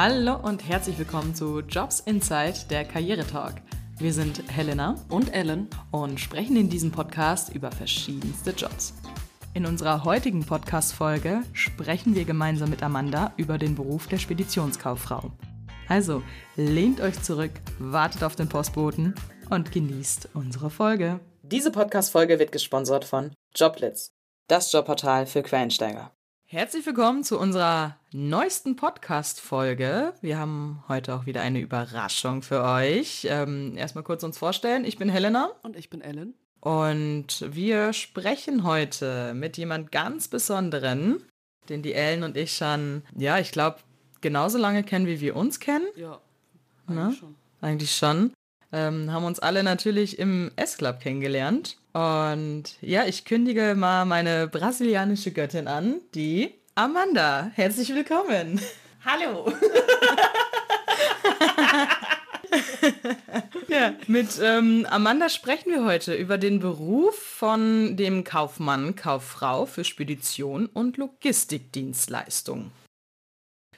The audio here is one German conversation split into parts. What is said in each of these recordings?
Hallo und herzlich willkommen zu Jobs Insight, der Karrieretalk. Wir sind Helena und Ellen und sprechen in diesem Podcast über verschiedenste Jobs. In unserer heutigen Podcast-Folge sprechen wir gemeinsam mit Amanda über den Beruf der Speditionskauffrau. Also lehnt euch zurück, wartet auf den Postboten und genießt unsere Folge. Diese Podcast-Folge wird gesponsert von Joblets, das Jobportal für Quereinsteiger. Herzlich willkommen zu unserer neuesten Podcast-Folge. Wir haben heute auch wieder eine Überraschung für euch. Ähm, erstmal kurz uns vorstellen. Ich bin Helena. Und ich bin Ellen. Und wir sprechen heute mit jemand ganz Besonderen, den die Ellen und ich schon, ja, ich glaube, genauso lange kennen, wie wir uns kennen. Ja, eigentlich ne? schon. Eigentlich schon. Ähm, haben uns alle natürlich im S-Club kennengelernt. Und ja, ich kündige mal meine brasilianische Göttin an, die Amanda. Herzlich willkommen. Hallo. ja, mit ähm, Amanda sprechen wir heute über den Beruf von dem Kaufmann, Kauffrau für Spedition und Logistikdienstleistung.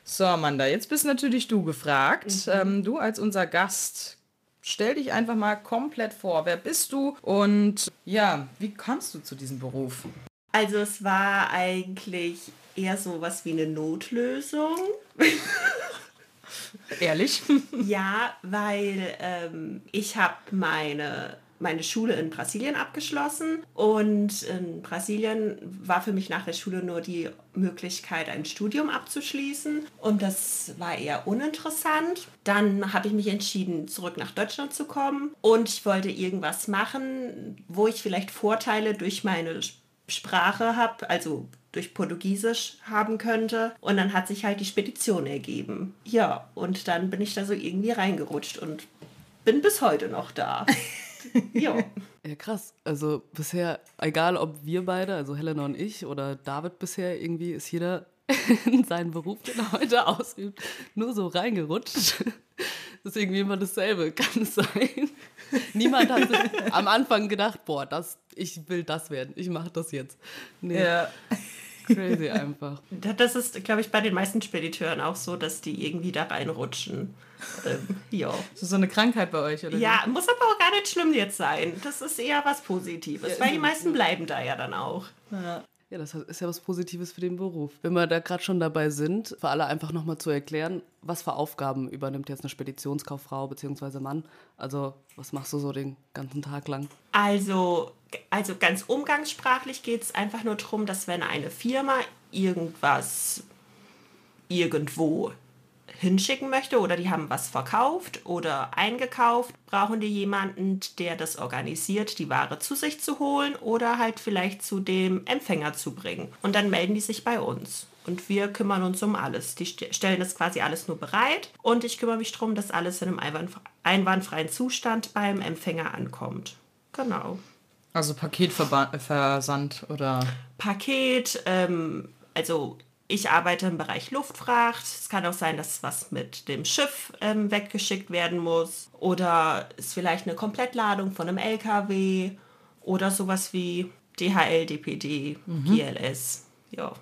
So, Amanda, jetzt bist natürlich du gefragt. Mhm. Ähm, du als unser Gast, stell dich einfach mal komplett vor. Wer bist du und ja, wie kommst du zu diesem Beruf? Also es war eigentlich eher so was wie eine Notlösung. Ehrlich? ja, weil ähm, ich habe meine meine Schule in Brasilien abgeschlossen und in Brasilien war für mich nach der Schule nur die Möglichkeit, ein Studium abzuschließen und das war eher uninteressant. Dann habe ich mich entschieden, zurück nach Deutschland zu kommen und ich wollte irgendwas machen, wo ich vielleicht Vorteile durch meine Sprache habe, also durch Portugiesisch haben könnte. Und dann hat sich halt die Spedition ergeben. Ja, und dann bin ich da so irgendwie reingerutscht und bin bis heute noch da. ja. Ja, krass. Also bisher, egal ob wir beide, also Helena und ich oder David bisher, irgendwie ist jeder in seinen Beruf, den er heute ausübt, nur so reingerutscht. Das ist irgendwie immer dasselbe, kann es sein. Niemand hat am Anfang gedacht, boah, das, ich will das werden, ich mache das jetzt. Nee. Ja. Crazy einfach. Das ist, glaube ich, bei den meisten Spediteuren auch so, dass die irgendwie da reinrutschen. Ähm, ja. Das ist so eine Krankheit bei euch, oder? Ja, muss aber auch gar nicht schlimm jetzt sein. Das ist eher was Positives, ja, weil die meisten bleiben da ja dann auch. Ja. Ja, das ist ja was Positives für den Beruf. Wenn wir da gerade schon dabei sind, für alle einfach nochmal zu erklären, was für Aufgaben übernimmt jetzt eine Speditionskauffrau bzw. Mann? Also, was machst du so den ganzen Tag lang? Also, also ganz umgangssprachlich geht es einfach nur darum, dass wenn eine Firma irgendwas irgendwo hinschicken möchte oder die haben was verkauft oder eingekauft, brauchen die jemanden, der das organisiert, die Ware zu sich zu holen oder halt vielleicht zu dem Empfänger zu bringen. Und dann melden die sich bei uns. Und wir kümmern uns um alles. Die stellen das quasi alles nur bereit und ich kümmere mich darum, dass alles in einem einwandfreien Zustand beim Empfänger ankommt. Genau. Also Paketversand oder? Paket, ähm, also ich arbeite im Bereich Luftfracht. Es kann auch sein, dass was mit dem Schiff ähm, weggeschickt werden muss. Oder ist vielleicht eine Komplettladung von einem LKW. Oder sowas wie DHL, DPD, mhm. GLS. Ja.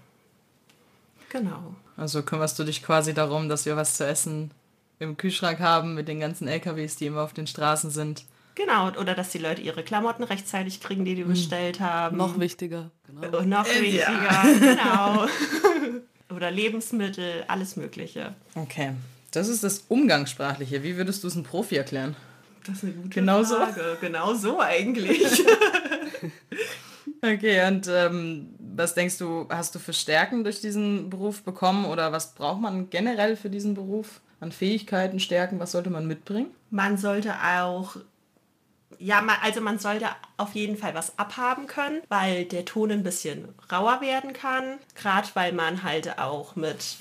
Genau. Also kümmerst du dich quasi darum, dass wir was zu essen im Kühlschrank haben mit den ganzen LKWs, die immer auf den Straßen sind. Genau, oder dass die Leute ihre Klamotten rechtzeitig kriegen, die die mhm. bestellt haben. Noch wichtiger. Genau. noch äh, wichtiger, ja. genau. oder Lebensmittel, alles Mögliche. Okay, das ist das Umgangssprachliche. Wie würdest du es einem Profi erklären? Das ist eine gute genau Frage. So? Genau so eigentlich. okay, und ähm, was denkst du, hast du für Stärken durch diesen Beruf bekommen oder was braucht man generell für diesen Beruf? An Fähigkeiten, Stärken, was sollte man mitbringen? Man sollte auch ja, also man sollte auf jeden Fall was abhaben können, weil der Ton ein bisschen rauer werden kann. Gerade weil man halt auch mit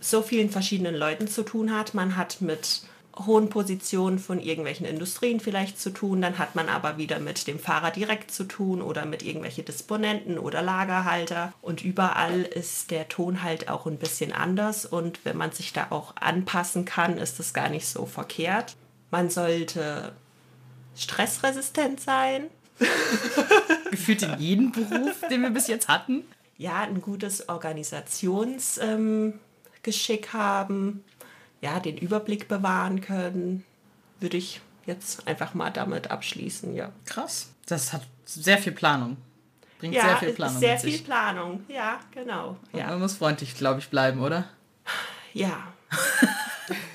so vielen verschiedenen Leuten zu tun hat. Man hat mit hohen Positionen von irgendwelchen Industrien vielleicht zu tun, dann hat man aber wieder mit dem Fahrer direkt zu tun oder mit irgendwelchen Disponenten oder Lagerhalter und überall ist der Ton halt auch ein bisschen anders und wenn man sich da auch anpassen kann, ist das gar nicht so verkehrt. Man sollte stressresistent sein. Gefühlt in jedem Beruf, den wir bis jetzt hatten. Ja, ein gutes Organisationsgeschick ähm, haben. ja, den Überblick bewahren können, würde ich jetzt einfach mal damit abschließen, ja. Krass. Das hat sehr viel Planung. Bringt ja, sehr viel Planung. Sehr viel Planung, ja, genau. Ja. Man muss freundlich, glaube ich, bleiben, oder? Ja.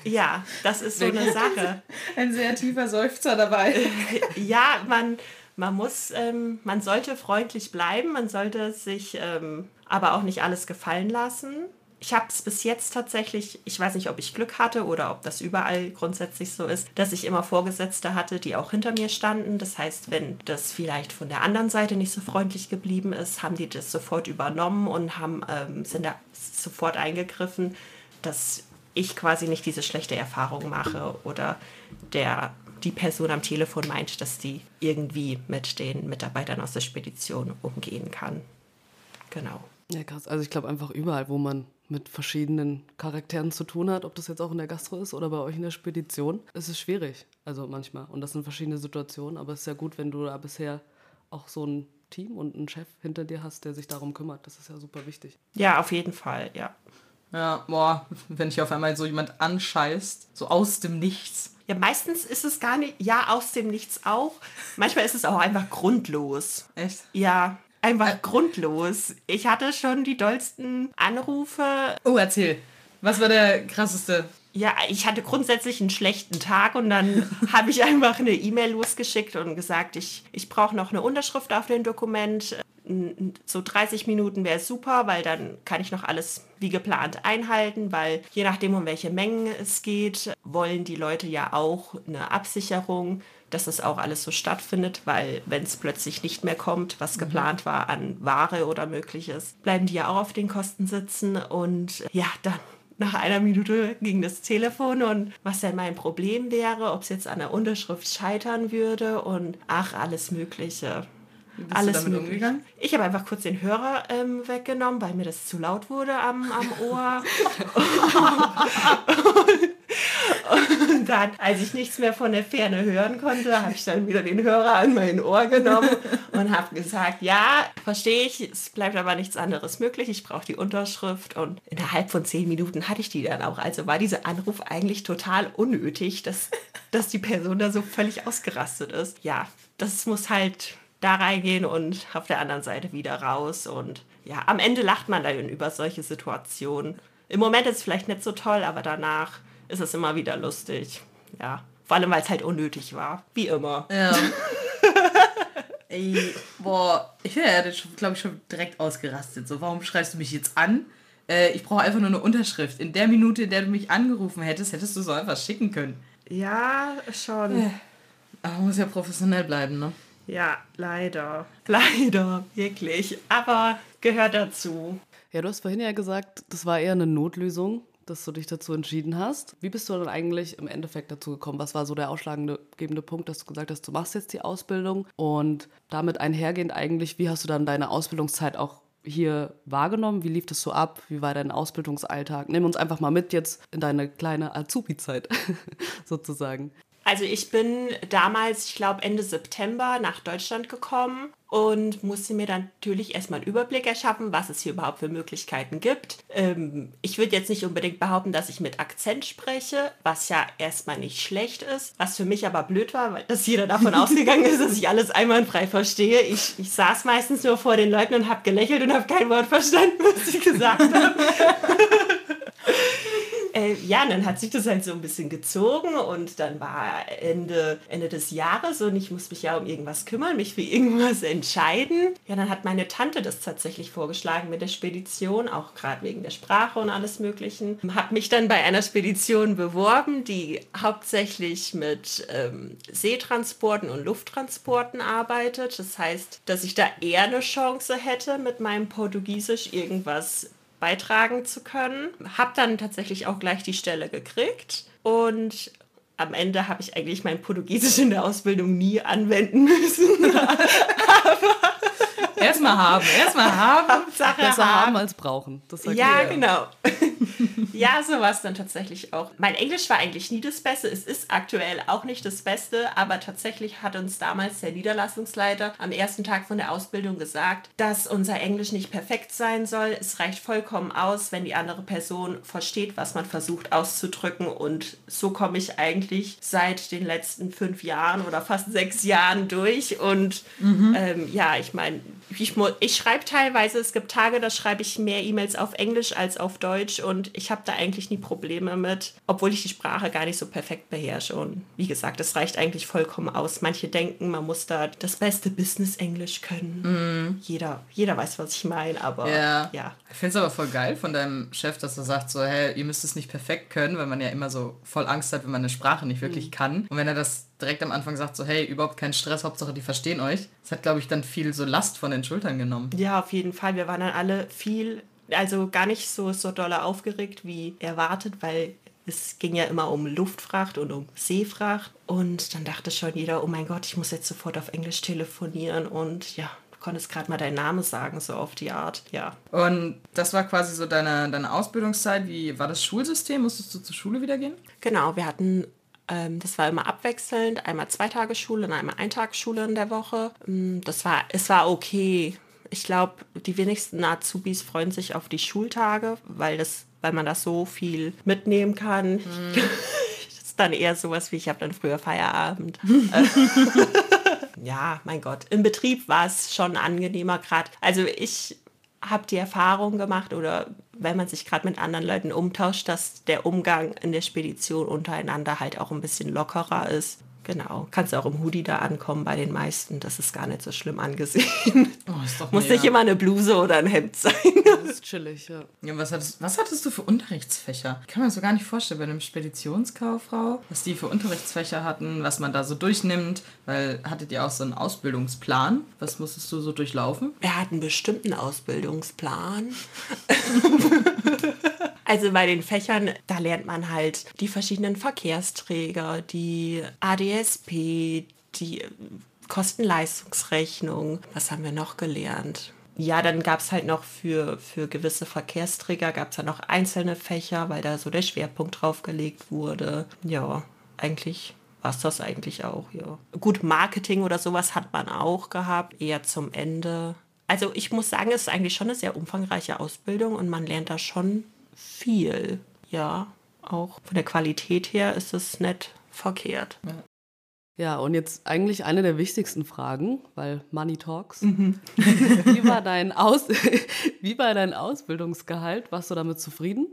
ja, das ist so eine Sache. Ein sehr tiefer Seufzer dabei. ja, man, man muss, ähm, man sollte freundlich bleiben, man sollte sich ähm, aber auch nicht alles gefallen lassen ich habe es bis jetzt tatsächlich, ich weiß nicht, ob ich Glück hatte oder ob das überall grundsätzlich so ist, dass ich immer Vorgesetzte hatte, die auch hinter mir standen. Das heißt, wenn das vielleicht von der anderen Seite nicht so freundlich geblieben ist, haben die das sofort übernommen und haben, ähm, sind da sofort eingegriffen, dass ich quasi nicht diese schlechte Erfahrung mache oder der die Person am Telefon meint, dass die irgendwie mit den Mitarbeitern aus der Spedition umgehen kann. Genau. Ja, krass. Also ich glaube einfach überall, wo man mit verschiedenen Charakteren zu tun hat, ob das jetzt auch in der Gastro ist oder bei euch in der Spedition. Es ist schwierig, also manchmal. Und das sind verschiedene Situationen, aber es ist ja gut, wenn du da bisher auch so ein Team und einen Chef hinter dir hast, der sich darum kümmert. Das ist ja super wichtig. Ja, auf jeden Fall, ja. Ja, boah, wenn ich auf einmal so jemand anscheißt, so aus dem Nichts. Ja, meistens ist es gar nicht, ja, aus dem Nichts auch. Manchmal ist es auch einfach grundlos. Echt? Ja, Einfach äh, grundlos. Ich hatte schon die dollsten Anrufe. Oh, erzähl. Was war der krasseste? Ja, ich hatte grundsätzlich einen schlechten Tag und dann habe ich einfach eine E-Mail losgeschickt und gesagt, ich, ich brauche noch eine Unterschrift auf dem Dokument. So 30 Minuten wäre super, weil dann kann ich noch alles wie geplant einhalten, weil je nachdem, um welche Mengen es geht, wollen die Leute ja auch eine Absicherung dass das auch alles so stattfindet, weil wenn es plötzlich nicht mehr kommt, was mhm. geplant war an Ware oder mögliches, bleiben die ja auch auf den Kosten sitzen und ja, dann nach einer Minute ging das Telefon und was denn mein Problem wäre, ob es jetzt an der Unterschrift scheitern würde und ach, alles Mögliche. Alles mögliche. Ich habe einfach kurz den Hörer ähm, weggenommen, weil mir das zu laut wurde am, am Ohr. Und dann, als ich nichts mehr von der Ferne hören konnte, habe ich dann wieder den Hörer an mein Ohr genommen und habe gesagt, ja, verstehe ich, es bleibt aber nichts anderes möglich, ich brauche die Unterschrift. Und innerhalb von zehn Minuten hatte ich die dann auch. Also war dieser Anruf eigentlich total unnötig, dass, dass die Person da so völlig ausgerastet ist. Ja, das muss halt da reingehen und auf der anderen Seite wieder raus. Und ja, am Ende lacht man dann über solche Situationen. Im Moment ist es vielleicht nicht so toll, aber danach ist es immer wieder lustig. Ja. Vor allem, weil es halt unnötig war. Wie immer. Ja. Ey, boah, ich hätte, glaube ich, schon direkt ausgerastet. So, warum schreibst du mich jetzt an? Äh, ich brauche einfach nur eine Unterschrift. In der Minute, in der du mich angerufen hättest, hättest du so einfach schicken können. Ja, schon. Aber man muss ja professionell bleiben, ne? Ja, leider. Leider, wirklich. Aber gehört dazu. Ja, du hast vorhin ja gesagt, das war eher eine Notlösung dass du dich dazu entschieden hast. Wie bist du dann eigentlich im Endeffekt dazu gekommen? Was war so der ausschlaggebende Punkt, dass du gesagt hast, du machst jetzt die Ausbildung und damit einhergehend eigentlich, wie hast du dann deine Ausbildungszeit auch hier wahrgenommen? Wie lief das so ab? Wie war dein Ausbildungsalltag? Nimm uns einfach mal mit jetzt in deine kleine Azubi-Zeit sozusagen. Also ich bin damals, ich glaube Ende September nach Deutschland gekommen und musste mir dann natürlich erstmal einen Überblick erschaffen, was es hier überhaupt für Möglichkeiten gibt. Ähm, ich würde jetzt nicht unbedingt behaupten, dass ich mit Akzent spreche, was ja erstmal nicht schlecht ist, was für mich aber blöd war, weil dass jeder davon ausgegangen ist, dass ich alles einwandfrei verstehe. Ich, ich saß meistens nur vor den Leuten und habe gelächelt und habe kein Wort verstanden, was sie gesagt haben. äh, ja, dann hat sich das halt so ein bisschen gezogen und dann war Ende, Ende des Jahres und ich muss mich ja um irgendwas kümmern, mich für irgendwas entscheiden. Ja, dann hat meine Tante das tatsächlich vorgeschlagen mit der Spedition, auch gerade wegen der Sprache und alles Möglichen. Habe mich dann bei einer Spedition beworben, die hauptsächlich mit ähm, Seetransporten und Lufttransporten arbeitet. Das heißt, dass ich da eher eine Chance hätte, mit meinem Portugiesisch irgendwas beitragen zu können. Habe dann tatsächlich auch gleich die Stelle gekriegt und am Ende habe ich eigentlich mein Portugiesisch in der Ausbildung nie anwenden müssen. erstmal haben, erstmal haben. Hauptsache Besser haben. haben als brauchen. ja, genau. ja, so war es dann tatsächlich auch. Mein Englisch war eigentlich nie das Beste. Es ist aktuell auch nicht das Beste, aber tatsächlich hat uns damals der Niederlassungsleiter am ersten Tag von der Ausbildung gesagt, dass unser Englisch nicht perfekt sein soll. Es reicht vollkommen aus, wenn die andere Person versteht, was man versucht auszudrücken. Und so komme ich eigentlich seit den letzten fünf Jahren oder fast sechs Jahren durch. Und mhm. ähm, ja, ich meine, ich, ich schreibe teilweise, es gibt Tage, da schreibe ich mehr E-Mails auf Englisch als auf Deutsch und ich habe da eigentlich nie Probleme mit, obwohl ich die Sprache gar nicht so perfekt beherrsche. Und wie gesagt, das reicht eigentlich vollkommen aus. Manche denken, man muss da das beste Business-Englisch können. Mm. Jeder, jeder weiß, was ich meine, aber ja. ja. Ich finde es aber voll geil von deinem Chef, dass er sagt so, hey, ihr müsst es nicht perfekt können, weil man ja immer so voll Angst hat, wenn man eine Sprache nicht wirklich mm. kann. Und wenn er das direkt am Anfang sagt, so hey, überhaupt kein Stress, Hauptsache die verstehen euch. Das hat, glaube ich, dann viel so Last von den Schultern genommen. Ja, auf jeden Fall. Wir waren dann alle viel, also gar nicht so, so doll aufgeregt wie erwartet, weil es ging ja immer um Luftfracht und um Seefracht. Und dann dachte schon jeder, oh mein Gott, ich muss jetzt sofort auf Englisch telefonieren. Und ja, du konntest gerade mal deinen Namen sagen, so auf die Art. Ja. Und das war quasi so deine, deine Ausbildungszeit. Wie war das Schulsystem? Musstest du zur Schule wieder gehen? Genau, wir hatten ähm, das war immer abwechselnd, einmal zwei Tage Schule und einmal ein Tag Schule in der Woche. Ähm, das war, es war okay. Ich glaube, die wenigsten Azubis freuen sich auf die Schultage, weil das, weil man das so viel mitnehmen kann. Mhm. das ist dann eher sowas wie, ich habe dann früher Feierabend. ja, mein Gott. Im Betrieb war es schon angenehmer gerade. Also ich habe die Erfahrung gemacht oder wenn man sich gerade mit anderen Leuten umtauscht, dass der Umgang in der Spedition untereinander halt auch ein bisschen lockerer ist. Genau. Kannst du auch im Hoodie da ankommen bei den meisten. Das ist gar nicht so schlimm angesehen. Oh, ist doch Muss nicht immer eine Bluse oder ein Hemd sein. Das ist chillig, ja. ja was, hattest, was hattest du für Unterrichtsfächer? Ich kann mir das so gar nicht vorstellen bei einem Speditionskauffrau, was die für Unterrichtsfächer hatten, was man da so durchnimmt. Weil hattet ihr auch so einen Ausbildungsplan? Was musstest du so durchlaufen? Hatten bestimmt einen Ausbildungsplan. Also bei den Fächern, da lernt man halt die verschiedenen Verkehrsträger, die ADSP, die äh, Kostenleistungsrechnung. Was haben wir noch gelernt? Ja, dann gab es halt noch für, für gewisse Verkehrsträger, gab es ja noch einzelne Fächer, weil da so der Schwerpunkt drauf gelegt wurde. Ja, eigentlich war es das eigentlich auch, ja. Gut, Marketing oder sowas hat man auch gehabt, eher zum Ende. Also ich muss sagen, es ist eigentlich schon eine sehr umfangreiche Ausbildung und man lernt da schon viel. Ja, auch von der Qualität her ist es nicht verkehrt. Ja. Ja, und jetzt eigentlich eine der wichtigsten Fragen, weil Money Talks. Mhm. wie, war dein Aus wie war dein Ausbildungsgehalt? Warst du damit zufrieden?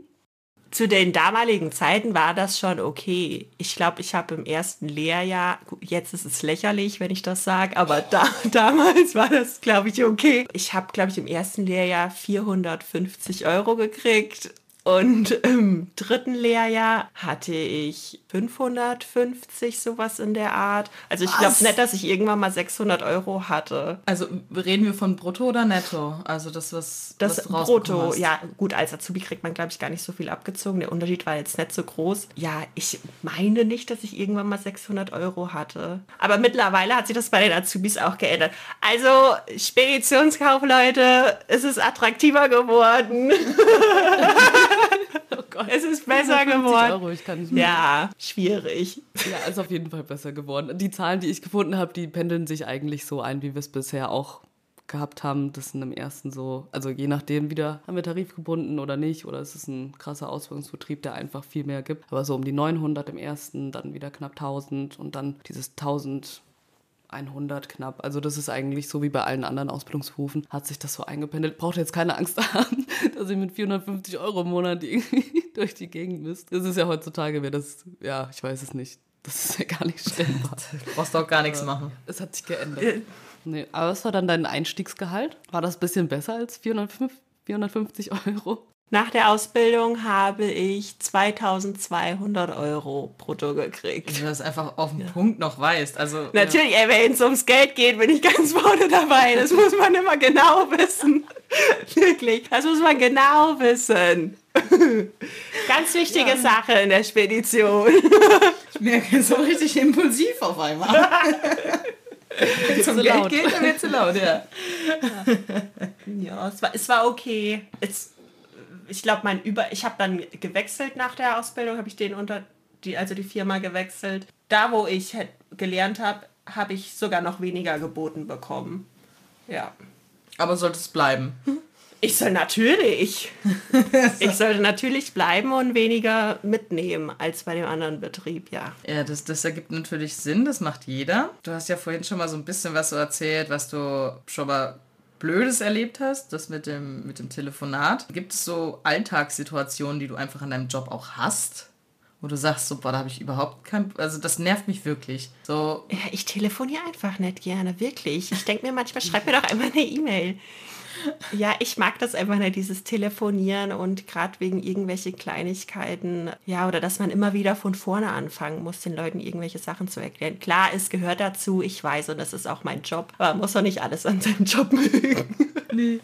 Zu den damaligen Zeiten war das schon okay. Ich glaube, ich habe im ersten Lehrjahr, jetzt ist es lächerlich, wenn ich das sage, aber da, damals war das, glaube ich, okay. Ich habe, glaube ich, im ersten Lehrjahr 450 Euro gekriegt und im dritten Lehrjahr hatte ich 550, sowas in der Art. Also ich glaube nicht, dass ich irgendwann mal 600 Euro hatte. Also reden wir von brutto oder netto? Also das, was, das was brutto, hast. ja. Gut, als Azubi kriegt man, glaube ich, gar nicht so viel abgezogen. Der Unterschied war jetzt nicht so groß. Ja, ich meine nicht, dass ich irgendwann mal 600 Euro hatte. Aber mittlerweile hat sich das bei den Azubis auch geändert. Also Speditionskaufleute, es ist attraktiver geworden. Gott. Es ist besser geworden. Euro, ich kann ja, schwierig. Ja, ist auf jeden Fall besser geworden. Die Zahlen, die ich gefunden habe, die pendeln sich eigentlich so ein, wie wir es bisher auch gehabt haben. Das sind im ersten so, also je nachdem wieder, haben wir tarifgebunden oder nicht, oder ist es ein krasser Ausbildungsbetrieb, der einfach viel mehr gibt. Aber so um die 900 im ersten, dann wieder knapp 1000 und dann dieses 1000 100 knapp. Also das ist eigentlich so wie bei allen anderen Ausbildungsberufen, hat sich das so eingependelt. Braucht jetzt keine Angst haben, dass ihr mit 450 Euro im Monat irgendwie durch die Gegend müsst. Das ist ja heutzutage, wäre das, ja, ich weiß es nicht. Das ist ja gar nicht stellbar. du brauchst auch gar nichts machen. Es hat sich geändert. Nee, aber was war dann dein Einstiegsgehalt? War das ein bisschen besser als 450 Euro? Nach der Ausbildung habe ich 2200 Euro brutto gekriegt. Wenn du das einfach auf den ja. Punkt noch weißt. Also, Natürlich, ja. wenn es ums Geld geht, bin ich ganz vorne dabei. Das muss man immer genau wissen. Wirklich, das muss man genau wissen. Ganz wichtige ja. Sache in der Spedition. Ich merke so richtig impulsiv auf einmal. Wenn es um Geld laut. geht, dann wird es laut, ja. Ja, es war, es war okay. Es, ich glaube, mein Über, ich habe dann gewechselt nach der Ausbildung, habe ich den unter die, also die Firma gewechselt. Da, wo ich gelernt habe, habe ich sogar noch weniger geboten bekommen. Ja. Aber sollte es bleiben? Ich soll natürlich. ich sollte natürlich bleiben und weniger mitnehmen als bei dem anderen Betrieb, ja. Ja, das, das ergibt natürlich Sinn, das macht jeder. Du hast ja vorhin schon mal so ein bisschen was so erzählt, was du schon mal Blödes erlebt hast, das mit dem, mit dem Telefonat. Gibt es so Alltagssituationen, die du einfach an deinem Job auch hast? Wo du sagst, so, boah, da habe ich überhaupt kein. Also, das nervt mich wirklich. So. Ja, ich telefoniere einfach nicht gerne, wirklich. Ich denke mir manchmal, schreib mir doch einmal eine E-Mail. Ja, ich mag das einfach nicht, dieses Telefonieren und gerade wegen irgendwelche Kleinigkeiten. Ja, oder dass man immer wieder von vorne anfangen muss, den Leuten irgendwelche Sachen zu erklären. Klar, es gehört dazu, ich weiß, und das ist auch mein Job. Aber man muss doch nicht alles an seinem Job mögen. Nee,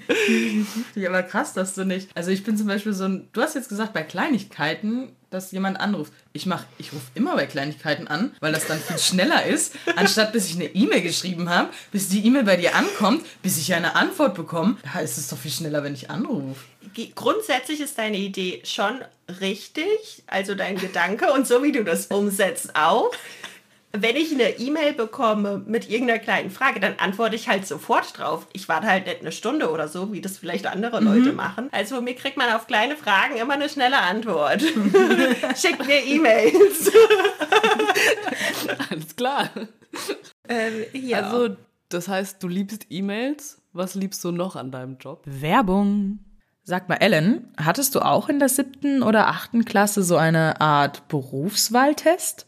nicht. Aber krass, dass du nicht. Also ich bin zum Beispiel so ein. Du hast jetzt gesagt, bei Kleinigkeiten dass jemand anruft. Ich mach, ich rufe immer bei Kleinigkeiten an, weil das dann viel schneller ist, anstatt bis ich eine E-Mail geschrieben habe, bis die E-Mail bei dir ankommt, bis ich eine Antwort bekomme. Da ist es doch viel schneller, wenn ich anrufe. Grundsätzlich ist deine Idee schon richtig, also dein Gedanke und so wie du das umsetzt auch wenn ich eine E-Mail bekomme mit irgendeiner kleinen Frage, dann antworte ich halt sofort drauf. Ich warte halt nicht eine Stunde oder so, wie das vielleicht andere Leute mhm. machen. Also von mir kriegt man auf kleine Fragen immer eine schnelle Antwort. Schickt mir E-Mails. Alles klar. Ähm, ja. Also, das heißt, du liebst E-Mails. Was liebst du noch an deinem Job? Werbung. Sag mal, Ellen, hattest du auch in der siebten oder achten Klasse so eine Art Berufswahltest?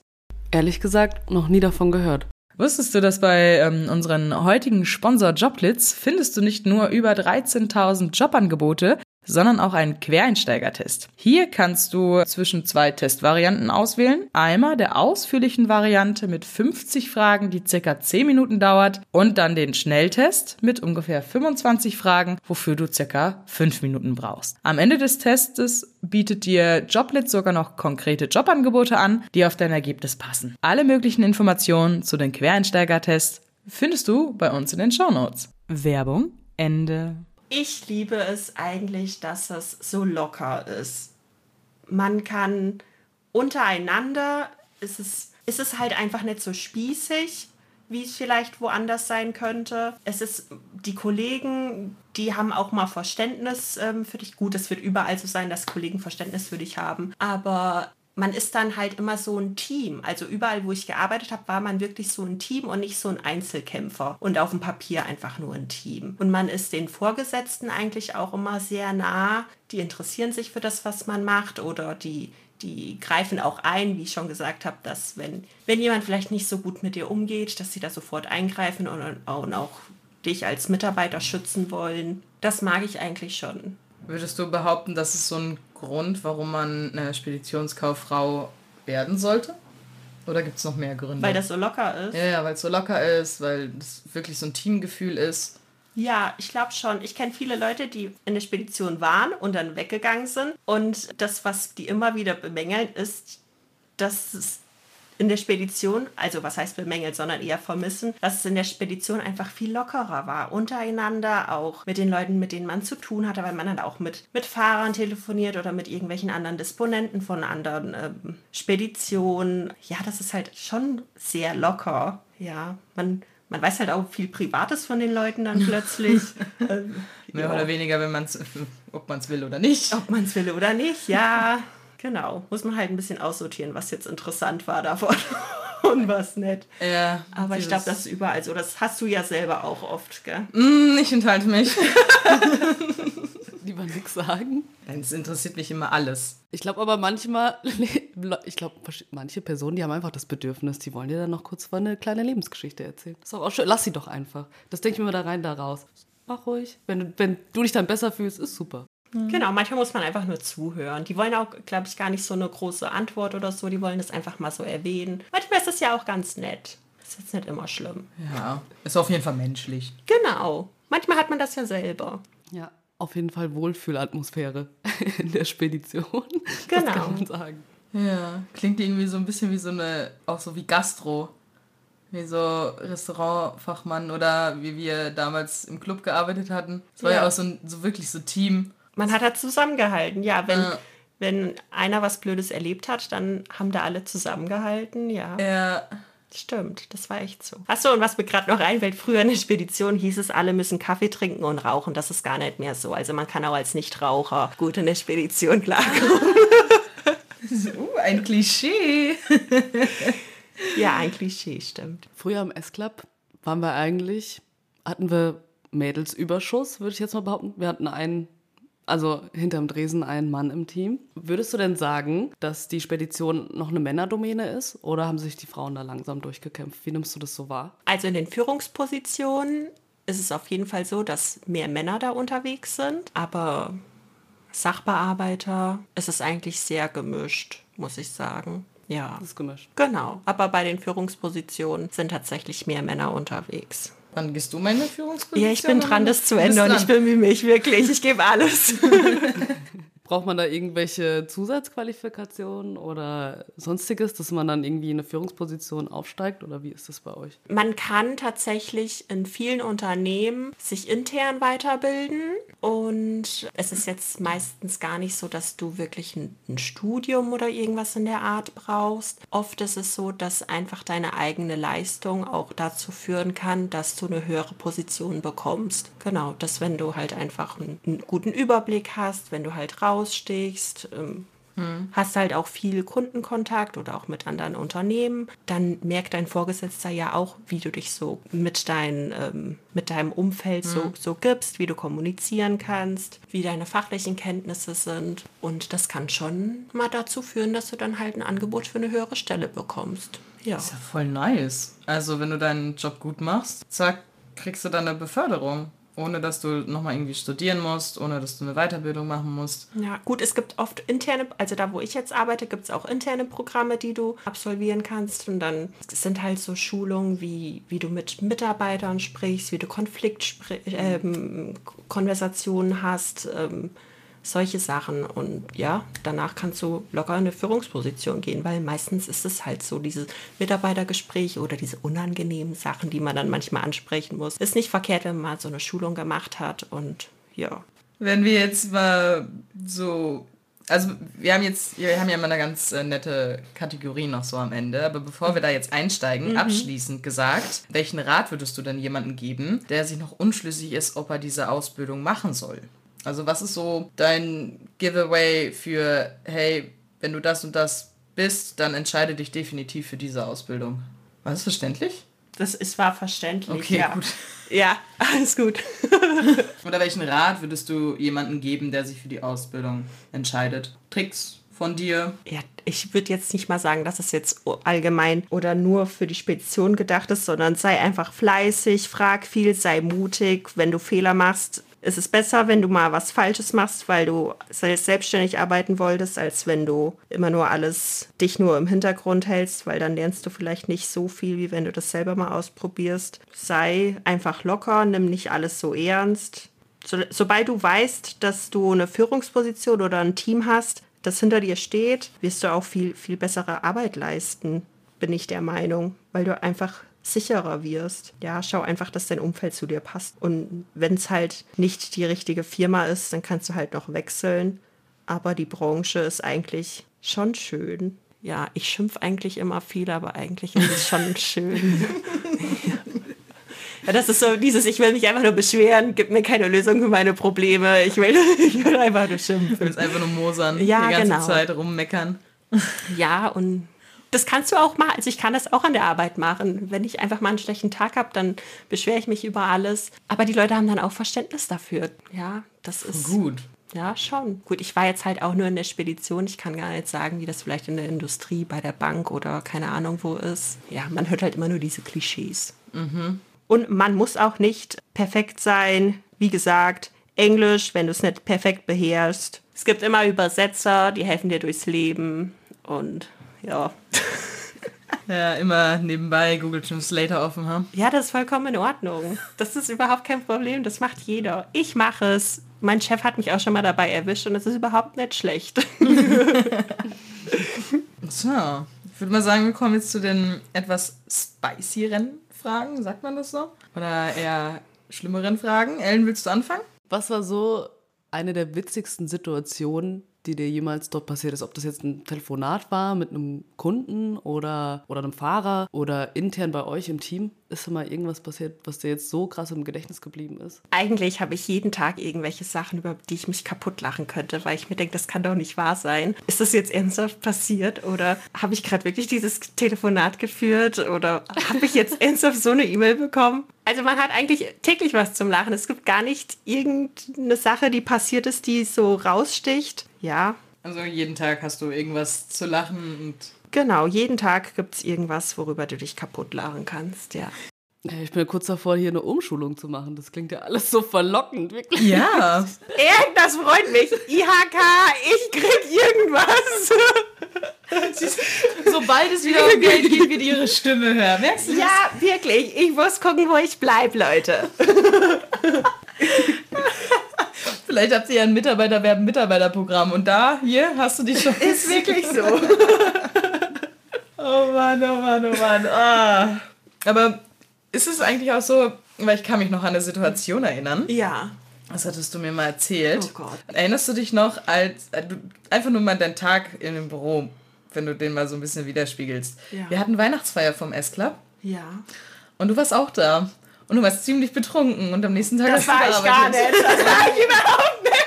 Ehrlich gesagt, noch nie davon gehört. Wusstest du, dass bei ähm, unseren heutigen Sponsor Joblitz findest du nicht nur über 13.000 Jobangebote, sondern auch einen Quereinsteigertest. Hier kannst du zwischen zwei Testvarianten auswählen. Einmal der ausführlichen Variante mit 50 Fragen, die circa 10 Minuten dauert und dann den Schnelltest mit ungefähr 25 Fragen, wofür du circa 5 Minuten brauchst. Am Ende des Testes bietet dir Joblit sogar noch konkrete Jobangebote an, die auf dein Ergebnis passen. Alle möglichen Informationen zu den Quereinsteigertests findest du bei uns in den Shownotes. Werbung Ende. Ich liebe es eigentlich, dass es so locker ist. Man kann untereinander, ist es, ist es halt einfach nicht so spießig, wie es vielleicht woanders sein könnte. Es ist, die Kollegen, die haben auch mal Verständnis ähm, für dich. Gut, es wird überall so sein, dass Kollegen Verständnis für dich haben. Aber man ist dann halt immer so ein Team. Also überall, wo ich gearbeitet habe, war man wirklich so ein Team und nicht so ein Einzelkämpfer und auf dem Papier einfach nur ein Team. Und man ist den Vorgesetzten eigentlich auch immer sehr nah. Die interessieren sich für das, was man macht oder die, die greifen auch ein, wie ich schon gesagt habe, dass wenn, wenn jemand vielleicht nicht so gut mit dir umgeht, dass sie da sofort eingreifen und, und auch dich als Mitarbeiter schützen wollen. Das mag ich eigentlich schon. Würdest du behaupten, das ist so ein Grund, warum man eine Speditionskauffrau werden sollte? Oder gibt es noch mehr Gründe? Weil das so locker ist. Ja, ja weil es so locker ist, weil es wirklich so ein Teamgefühl ist. Ja, ich glaube schon. Ich kenne viele Leute, die in der Spedition waren und dann weggegangen sind. Und das, was die immer wieder bemängeln, ist, dass es in der Spedition, also was heißt bemängelt, sondern eher vermissen, dass es in der Spedition einfach viel lockerer war. Untereinander, auch mit den Leuten, mit denen man zu tun hatte, weil man dann auch mit, mit Fahrern telefoniert oder mit irgendwelchen anderen Disponenten von anderen ähm, Speditionen. Ja, das ist halt schon sehr locker. Ja, man, man weiß halt auch viel Privates von den Leuten dann plötzlich. ähm, Mehr ja. oder weniger, wenn man's, ob man es will oder nicht. Ob man es will oder nicht, ja. Genau, muss man halt ein bisschen aussortieren, was jetzt interessant war davon und was nicht. Ja. Aber ich glaube, das ist überall so. Das hast du ja selber auch oft, gell? Mm, ich enthalte mich. Lieber nichts sagen. Es interessiert mich immer alles. Ich glaube aber manchmal, ich glaube, manche Personen, die haben einfach das Bedürfnis, die wollen dir dann noch kurz eine kleine Lebensgeschichte erzählen. Das ist auch schön. Lass sie doch einfach. Das denke ich mir da rein, da raus. Mach ruhig. Wenn, wenn du dich dann besser fühlst, ist super. Mhm. Genau, manchmal muss man einfach nur zuhören. Die wollen auch, glaube ich, gar nicht so eine große Antwort oder so. Die wollen das einfach mal so erwähnen. Manchmal ist das ja auch ganz nett. Ist jetzt nicht immer schlimm. Ja, ist auf jeden Fall menschlich. Genau. Manchmal hat man das ja selber. Ja, auf jeden Fall Wohlfühlatmosphäre in der Spedition. Genau. Das kann man sagen. Ja, klingt irgendwie so ein bisschen wie so eine, auch so wie Gastro. Wie so Restaurantfachmann oder wie wir damals im Club gearbeitet hatten. Es war ja, ja auch so, ein, so wirklich so Team. Man hat halt zusammengehalten, ja. Wenn, ja. wenn einer was Blödes erlebt hat, dann haben da alle zusammengehalten, ja. Ja. Stimmt, das war echt so. Achso, und was mir gerade noch einfällt, früher in der Spedition hieß es, alle müssen Kaffee trinken und rauchen. Das ist gar nicht mehr so. Also man kann auch als Nichtraucher gut in der Spedition klarkommen. uh, ein Klischee. ja, ein Klischee, stimmt. Früher im S-Club waren wir eigentlich, hatten wir Mädelsüberschuss, würde ich jetzt mal behaupten. Wir hatten einen also hinterm Dresen ein Mann im Team. Würdest du denn sagen, dass die Spedition noch eine Männerdomäne ist oder haben sich die Frauen da langsam durchgekämpft? Wie nimmst du das so wahr? Also in den Führungspositionen ist es auf jeden Fall so, dass mehr Männer da unterwegs sind, aber Sachbearbeiter ist es eigentlich sehr gemischt, muss ich sagen. Ja. Das ist gemischt. Genau. Aber bei den Führungspositionen sind tatsächlich mehr Männer unterwegs. Wann gehst du meine Führungsposition? Ja, ich bin dran, das zu ändern. Ich bemühe mich wirklich. Ich gebe alles. Braucht man da irgendwelche Zusatzqualifikationen oder sonstiges, dass man dann irgendwie in eine Führungsposition aufsteigt oder wie ist das bei euch? Man kann tatsächlich in vielen Unternehmen sich intern weiterbilden und es ist jetzt meistens gar nicht so, dass du wirklich ein, ein Studium oder irgendwas in der Art brauchst. Oft ist es so, dass einfach deine eigene Leistung auch dazu führen kann, dass du eine höhere Position bekommst. Genau, dass wenn du halt einfach einen, einen guten Überblick hast, wenn du halt raus rausstichst, ähm, hm. hast halt auch viel Kundenkontakt oder auch mit anderen Unternehmen, dann merkt dein Vorgesetzter ja auch, wie du dich so mit, dein, ähm, mit deinem Umfeld hm. so, so gibst, wie du kommunizieren kannst, wie deine fachlichen Kenntnisse sind. Und das kann schon mal dazu führen, dass du dann halt ein Angebot für eine höhere Stelle bekommst. Ja. Das ist ja voll nice. Also wenn du deinen Job gut machst, zack, kriegst du dann eine Beförderung ohne dass du nochmal irgendwie studieren musst, ohne dass du eine Weiterbildung machen musst. Ja, gut, es gibt oft interne, also da, wo ich jetzt arbeite, gibt es auch interne Programme, die du absolvieren kannst. Und dann sind halt so Schulungen, wie, wie du mit Mitarbeitern sprichst, wie du Konfliktkonversationen ähm, hast. Ähm, solche Sachen. Und ja, danach kannst du locker in eine Führungsposition gehen, weil meistens ist es halt so, diese Mitarbeitergespräche oder diese unangenehmen Sachen, die man dann manchmal ansprechen muss. Ist nicht verkehrt, wenn man so eine Schulung gemacht hat und ja. Wenn wir jetzt mal so also wir haben jetzt, wir haben ja immer eine ganz äh, nette Kategorie noch so am Ende, aber bevor wir da jetzt einsteigen, mhm. abschließend gesagt, welchen Rat würdest du denn jemandem geben, der sich noch unschlüssig ist, ob er diese Ausbildung machen soll? Also was ist so dein Giveaway für, hey, wenn du das und das bist, dann entscheide dich definitiv für diese Ausbildung. War das verständlich? Das ist, war verständlich. Okay, ja. gut. Ja, alles gut. Oder welchen Rat würdest du jemandem geben, der sich für die Ausbildung entscheidet? Tricks von dir? Ja, ich würde jetzt nicht mal sagen, dass es jetzt allgemein oder nur für die Spedition gedacht ist, sondern sei einfach fleißig, frag viel, sei mutig. Wenn du Fehler machst, ist es besser, wenn du mal was Falsches machst, weil du selbstständig arbeiten wolltest, als wenn du immer nur alles dich nur im Hintergrund hältst, weil dann lernst du vielleicht nicht so viel, wie wenn du das selber mal ausprobierst. Sei einfach locker, nimm nicht alles so ernst. So, sobald du weißt, dass du eine Führungsposition oder ein Team hast, das hinter dir steht, wirst du auch viel, viel bessere Arbeit leisten, bin ich der Meinung, weil du einfach sicherer wirst. Ja, schau einfach, dass dein Umfeld zu dir passt. Und wenn es halt nicht die richtige Firma ist, dann kannst du halt noch wechseln. Aber die Branche ist eigentlich schon schön. Ja, ich schimpfe eigentlich immer viel, aber eigentlich ist es schon schön. ja. das ist so dieses, ich will mich einfach nur beschweren, gib mir keine Lösung für meine Probleme. Ich will, ich will einfach nur schimpfen. Du willst einfach nur mosern, ja, die ganze genau. Zeit rummeckern. Ja, und das kannst du auch mal, also ich kann das auch an der Arbeit machen. Wenn ich einfach mal einen schlechten Tag habe, dann beschwere ich mich über alles. Aber die Leute haben dann auch Verständnis dafür. Ja, das ist gut. Ja, schon. Gut, ich war jetzt halt auch nur in der Spedition. Ich kann gar nicht sagen, wie das vielleicht in der Industrie, bei der Bank oder keine Ahnung wo ist. Ja, man hört halt immer nur diese Klischees. Mhm. Und man muss auch nicht perfekt sein. Wie gesagt, Englisch, wenn du es nicht perfekt beherrschst. Es gibt immer Übersetzer, die helfen dir durchs Leben. Und ja. Ja, immer nebenbei Google Translator offen haben. Ja, das ist vollkommen in Ordnung. Das ist überhaupt kein Problem. Das macht jeder. Ich mache es. Mein Chef hat mich auch schon mal dabei erwischt und es ist überhaupt nicht schlecht. so, ich würde mal sagen, wir kommen jetzt zu den etwas spicieren Fragen. Sagt man das so? Oder eher schlimmeren Fragen. Ellen, willst du anfangen? Was war so eine der witzigsten Situationen, die dir jemals dort passiert ist? Ob das jetzt ein Telefonat war mit einem Kunden oder, oder einem Fahrer oder intern bei euch im Team? Ist da mal irgendwas passiert, was dir jetzt so krass im Gedächtnis geblieben ist? Eigentlich habe ich jeden Tag irgendwelche Sachen, über die ich mich kaputt lachen könnte, weil ich mir denke, das kann doch nicht wahr sein. Ist das jetzt ernsthaft passiert oder habe ich gerade wirklich dieses Telefonat geführt oder habe ich jetzt ernsthaft so eine E-Mail bekommen? Also man hat eigentlich täglich was zum Lachen. Es gibt gar nicht irgendeine Sache, die passiert ist, die so raussticht. Ja. Also jeden Tag hast du irgendwas zu lachen und Genau, jeden Tag gibt es irgendwas, worüber du dich kaputt lachen kannst, ja. Ich bin ja kurz davor, hier eine Umschulung zu machen. Das klingt ja alles so verlockend, wirklich. Ja. das freut mich. IHK, ich krieg irgendwas. Sobald es wieder um Geld geht, wird ihre Stimme höher. Merkst du das? Ja, wirklich. Ich muss gucken, wo ich bleibe, Leute. Vielleicht habt ihr ja ein Mitarbeiterwerben-Mitarbeiterprogramm und da, hier, hast du die schon. Ist wirklich so. Oh Mann, oh Mann, oh Mann. Ah. Aber ist es eigentlich auch so, weil ich kann mich noch an eine Situation erinnern. Ja. Das hattest du mir mal erzählt. Oh Gott. Erinnerst du dich noch, als äh, du, einfach nur mal deinen Tag in dem Büro, wenn du den mal so ein bisschen widerspiegelst? Ja. Wir hatten Weihnachtsfeier vom S-Club Ja. und du warst auch da. Und du warst ziemlich betrunken und am nächsten Tag Das hast du war ich gar nicht. Das war ich überhaupt nicht.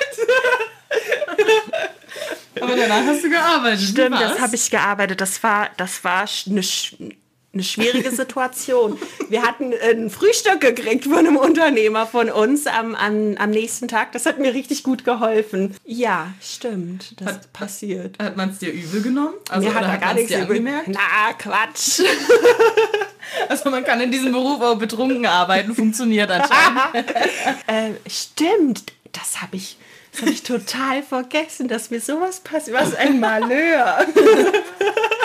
Aber danach hast du gearbeitet. Stimmt, das habe ich gearbeitet. Das war, das war eine, eine schwierige Situation. Wir hatten ein Frühstück gekriegt von einem Unternehmer von uns am, am, am nächsten Tag. Das hat mir richtig gut geholfen. Ja, stimmt. Das Hat- passiert. Hat man es dir übel genommen? Also, mir hat er gar nichts übel- angemerkt? Na, Quatsch. Also man kann in diesem Beruf auch betrunken arbeiten, funktioniert anscheinend. äh, stimmt. Das habe ich, das hab ich total vergessen, dass mir sowas passiert. Was ein Malheur.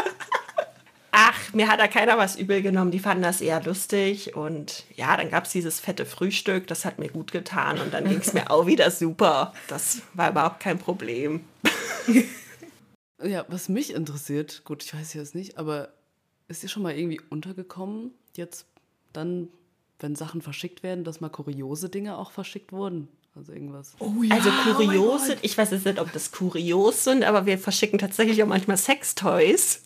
Ach, mir hat da keiner was übel genommen. Die fanden das eher lustig. Und ja, dann gab es dieses fette Frühstück. Das hat mir gut getan. Und dann ging es mir auch wieder super. Das war überhaupt kein Problem. Ja, was mich interessiert, gut, ich weiß jetzt nicht, aber ist dir schon mal irgendwie untergekommen, jetzt dann, wenn Sachen verschickt werden, dass mal kuriose Dinge auch verschickt wurden? Also irgendwas. Oh ja, Also oh kurios sind, ich weiß jetzt nicht, ob das kurios sind, aber wir verschicken tatsächlich auch manchmal Sextoys.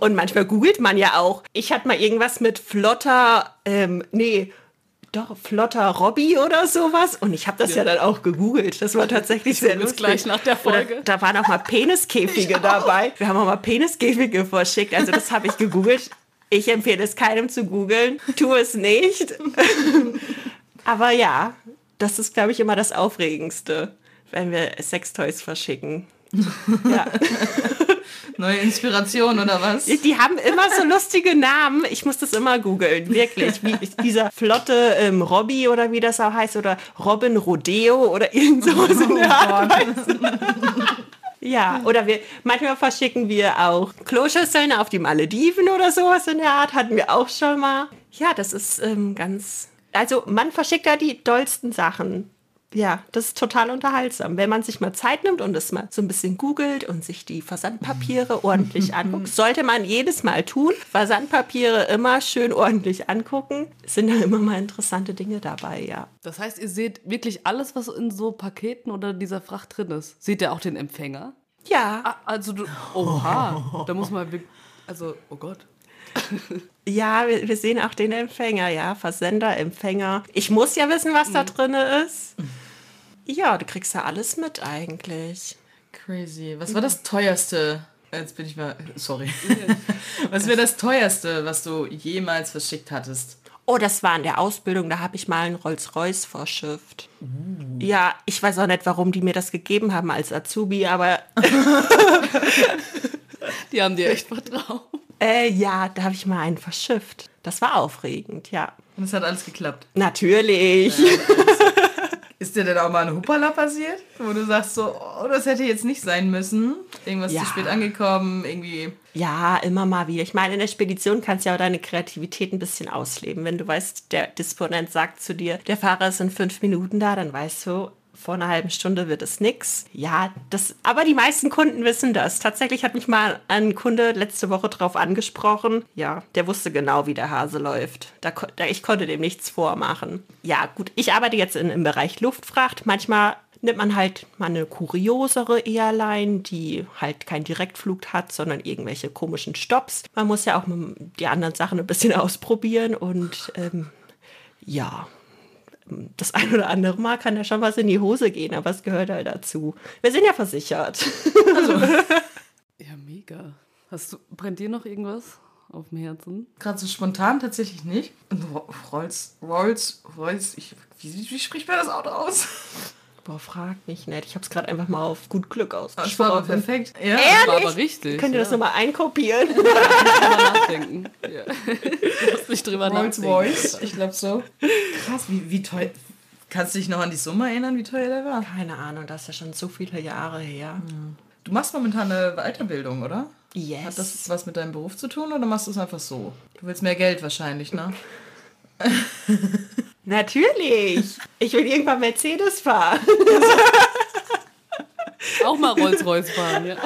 Und manchmal googelt man ja auch. Ich hatte mal irgendwas mit flotter, ähm, nee, doch, flotter Robby oder sowas. Und ich habe das ja. dann auch gegoogelt. Das war tatsächlich sehr googel's lustig. gleich nach der Folge. Oder, da waren auch mal Peniskäfige dabei. Wir haben auch mal Peniskäfige verschickt. Also das habe ich gegoogelt. Ich empfehle es keinem zu googeln. Tu es nicht. Aber ja, das ist, glaube ich, immer das Aufregendste, wenn wir Sextoys verschicken. Ja. Neue Inspiration oder was? Die haben immer so lustige Namen. Ich muss das immer googeln, wirklich. Wie dieser flotte ähm, Robby oder wie das auch heißt oder Robin Rodeo oder irgend der Art. Ja, oder wir manchmal verschicken wir auch Kloschüsseln auf die Malediven oder sowas in der Art. Hatten wir auch schon mal. Ja, das ist ähm, ganz. Also man verschickt da die dollsten Sachen. Ja, das ist total unterhaltsam. Wenn man sich mal Zeit nimmt und es mal so ein bisschen googelt und sich die Versandpapiere ordentlich anguckt, sollte man jedes Mal tun. Versandpapiere immer schön ordentlich angucken. Es sind da immer mal interessante Dinge dabei, ja. Das heißt, ihr seht wirklich alles, was in so Paketen oder dieser Fracht drin ist. Seht ihr auch den Empfänger? Ja, Ah, also du. Oha. Da muss man. wirk- Also, oh Gott. ja, wir, wir sehen auch den Empfänger, ja. Versender, Empfänger. Ich muss ja wissen, was da drin ist. Ja, du kriegst ja alles mit eigentlich. Crazy. Was war das teuerste? Jetzt bin ich mal. Sorry. Was wäre das teuerste, was du jemals verschickt hattest? Oh, das war in der Ausbildung, da habe ich mal einen Rolls-Royce verschifft. Ja, ich weiß auch nicht, warum die mir das gegeben haben als Azubi, aber Die haben dir echt vertraut. äh, ja, da habe ich mal einen verschifft. Das war aufregend, ja. Und es hat alles geklappt. Natürlich. Ist dir denn auch mal ein Huppala passiert? Wo du sagst so, oh, das hätte jetzt nicht sein müssen. Irgendwas Ja. zu spät angekommen, irgendwie. Ja, immer mal wieder. Ich meine, in der Spedition kannst du ja auch deine Kreativität ein bisschen ausleben. Wenn du weißt, der Disponent sagt zu dir, der Fahrer ist in fünf Minuten da, dann weißt du, vor einer halben Stunde wird es nix. Ja, das, aber die meisten Kunden wissen das. Tatsächlich hat mich mal ein Kunde letzte Woche drauf angesprochen. Ja, der wusste genau, wie der Hase läuft. Da, da, ich konnte dem nichts vormachen. Ja, gut, ich arbeite jetzt in, im Bereich Luftfracht. Manchmal nimmt man halt mal eine kuriosere Airline, die halt keinen Direktflug hat, sondern irgendwelche komischen Stops. Man muss ja auch die anderen Sachen ein bisschen ausprobieren und ähm, ja, das ein oder andere Mal kann da schon was in die Hose gehen, aber es gehört halt dazu. Wir sind ja versichert. Also. ja, mega. Hast du, brennt dir noch irgendwas auf dem Herzen? Gerade so spontan tatsächlich nicht. Rolls, Rolls, Rolls, ich, wie, wie spricht man das Auto aus? Boah, frag mich nicht. Ich habe es gerade einfach mal auf gut Glück ausgesprochen. Das war aber perfekt. Ja, Ehrlich? Das war aber richtig. Könnt ihr ja. das nochmal einkopieren? Ich drüber nachdenken. Ja. Du musst nicht drüber Rolls nachdenken. Royce, ich glaube so. Krass, wie, wie teuer. Kannst du dich noch an die Summe erinnern, wie teuer der war? Keine Ahnung, das ist ja schon so viele Jahre her. Du machst momentan eine Weiterbildung, oder? Yes. Hat das was mit deinem Beruf zu tun oder machst du es einfach so? Du willst mehr Geld wahrscheinlich, ne? Natürlich. Ich will irgendwann Mercedes fahren. Auch mal Rolls-Royce fahren, ja.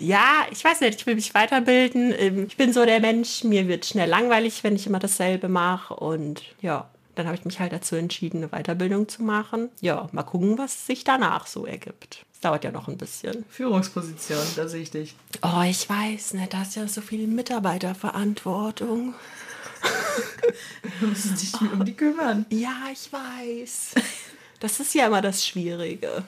Ja, ich weiß nicht, ich will mich weiterbilden. Ähm, ich bin so der Mensch, mir wird schnell langweilig, wenn ich immer dasselbe mache. Und ja, dann habe ich mich halt dazu entschieden, eine Weiterbildung zu machen. Ja, mal gucken, was sich danach so ergibt. Es dauert ja noch ein bisschen. Führungsposition, da sehe ich dich. Oh, ich weiß, ne, da ist ja so viel Mitarbeiterverantwortung. Du musst dich um die kümmern. Ja, ich weiß. Das ist ja immer das Schwierige.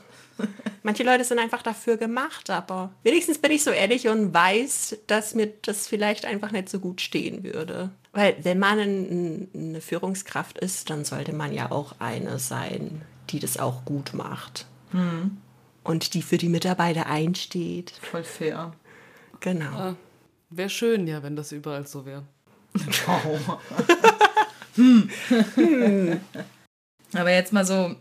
Manche Leute sind einfach dafür gemacht, aber wenigstens bin ich so ehrlich und weiß, dass mir das vielleicht einfach nicht so gut stehen würde. Weil wenn man ein, eine Führungskraft ist, dann sollte man ja auch eine sein, die das auch gut macht. Hm. Und die für die Mitarbeiter einsteht. Voll fair. Genau. Ja, wäre schön, ja, wenn das überall so wäre. Hm. hm. Aber jetzt mal so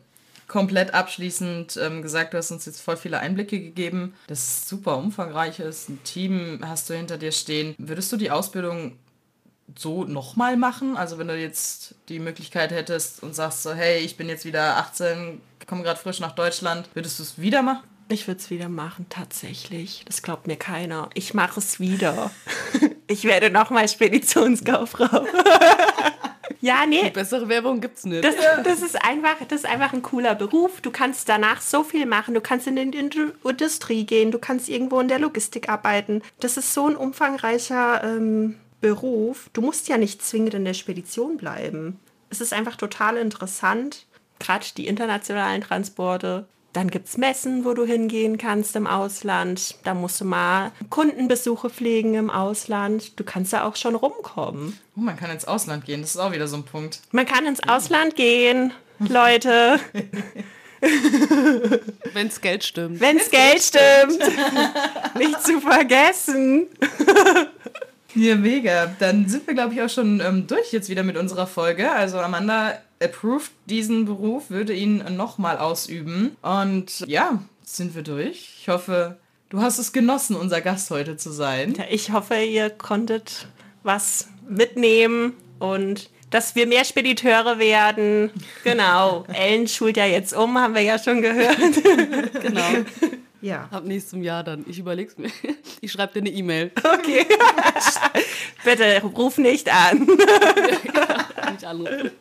komplett abschließend ähm, gesagt, du hast uns jetzt voll viele Einblicke gegeben, das ist super umfangreich ist, ein Team hast du hinter dir stehen. Würdest du die Ausbildung so nochmal machen? Also wenn du jetzt die Möglichkeit hättest und sagst so, hey, ich bin jetzt wieder 18, komme gerade frisch nach Deutschland, würdest du es wieder machen? Ich würde es wieder machen, tatsächlich. Das glaubt mir keiner. Ich mache es wieder. ich werde nochmal Speditionskauffrau. ja, nee. Die bessere Werbung gibt's nicht. Das, das, ist einfach, das ist einfach ein cooler Beruf. Du kannst danach so viel machen. Du kannst in die Industrie gehen. Du kannst irgendwo in der Logistik arbeiten. Das ist so ein umfangreicher ähm, Beruf. Du musst ja nicht zwingend in der Spedition bleiben. Es ist einfach total interessant. Gerade die internationalen Transporte dann gibt es Messen, wo du hingehen kannst im Ausland. Da musst du mal Kundenbesuche pflegen im Ausland. Du kannst da auch schon rumkommen. Oh, man kann ins Ausland gehen, das ist auch wieder so ein Punkt. Man kann ins Ausland gehen, Leute. Wenn's Geld stimmt. Wenn's Geld stimmt. Nicht zu vergessen. Ja, mega. Dann sind wir, glaube ich, auch schon ähm, durch jetzt wieder mit unserer Folge. Also Amanda approved diesen Beruf, würde ihn nochmal ausüben. Und ja, sind wir durch. Ich hoffe, du hast es genossen, unser Gast heute zu sein. Ja, ich hoffe, ihr konntet was mitnehmen und dass wir mehr Spediteure werden. Genau. Ellen schult ja jetzt um, haben wir ja schon gehört. genau. Ja. Ab nächstem Jahr dann. Ich überleg's mir. Ich schreibe dir eine E-Mail. Okay. Bitte ruf nicht an. ja, nicht anrufen.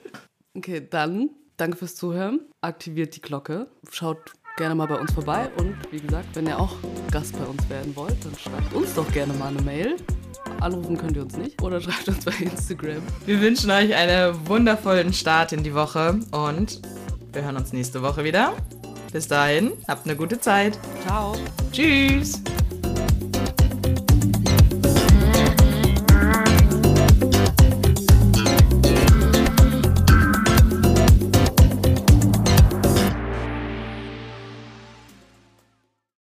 Okay, dann danke fürs Zuhören. Aktiviert die Glocke. Schaut gerne mal bei uns vorbei. Und wie gesagt, wenn ihr auch Gast bei uns werden wollt, dann schreibt uns doch gerne mal eine Mail. Anrufen könnt ihr uns nicht oder schreibt uns bei Instagram. Wir wünschen euch einen wundervollen Start in die Woche und wir hören uns nächste Woche wieder. Bis dahin, habt eine gute Zeit. Ciao. Tschüss.